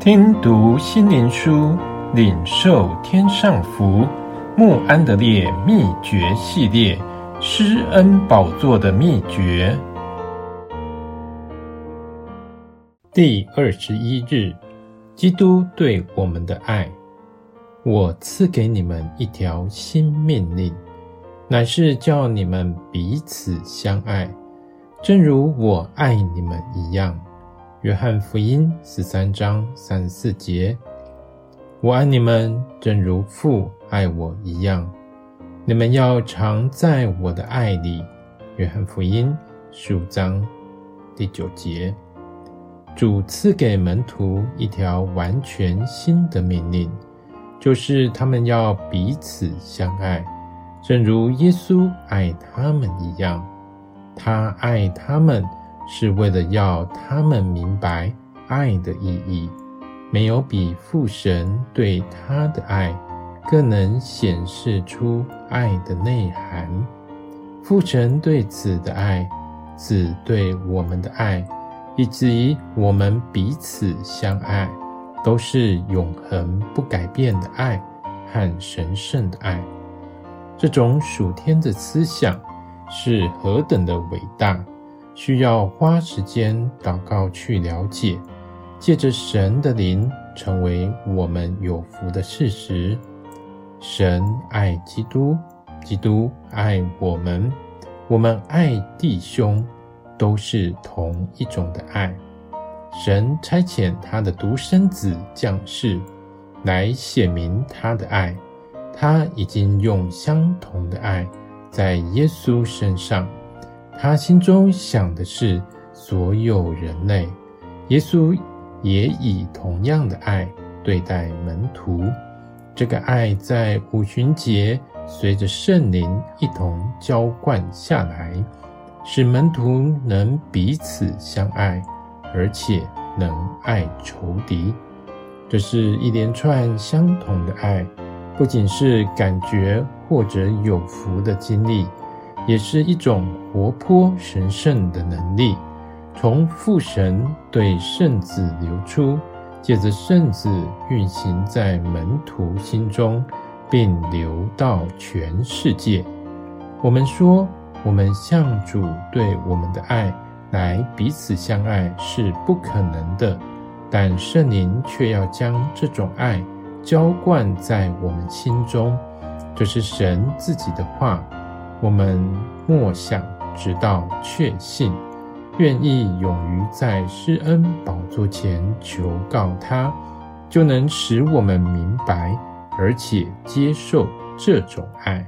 听读心灵书，领受天上福。穆安德烈秘诀系列：施恩宝座的秘诀。第二十一日，基督对我们的爱。我赐给你们一条新命令，乃是叫你们彼此相爱，正如我爱你们一样。约翰福音十三章三十四节：我爱你们，正如父爱我一样。你们要常在我的爱里。约翰福音十五章第九节。主赐给门徒一条完全新的命令，就是他们要彼此相爱，正如耶稣爱他们一样。他爱他们。是为了要他们明白爱的意义，没有比父神对他的爱更能显示出爱的内涵。父神对子的爱，子对我们的爱，以及我们彼此相爱，都是永恒不改变的爱和神圣的爱。这种属天的思想是何等的伟大！需要花时间祷告去了解，借着神的灵成为我们有福的事实。神爱基督，基督爱我们，我们爱弟兄，都是同一种的爱。神差遣他的独生子降世，来显明他的爱。他已经用相同的爱在耶稣身上。他心中想的是所有人类，耶稣也以同样的爱对待门徒。这个爱在五旬节随着圣灵一同浇灌下来，使门徒能彼此相爱，而且能爱仇敌。这是一连串相同的爱，不仅是感觉或者有福的经历。也是一种活泼神圣的能力，从父神对圣子流出，借着圣子运行在门徒心中，并流到全世界。我们说，我们向主对我们的爱来彼此相爱是不可能的，但圣灵却要将这种爱浇灌在我们心中，这是神自己的话。我们默想，直到确信，愿意勇于在施恩宝座前求告他，就能使我们明白，而且接受这种爱。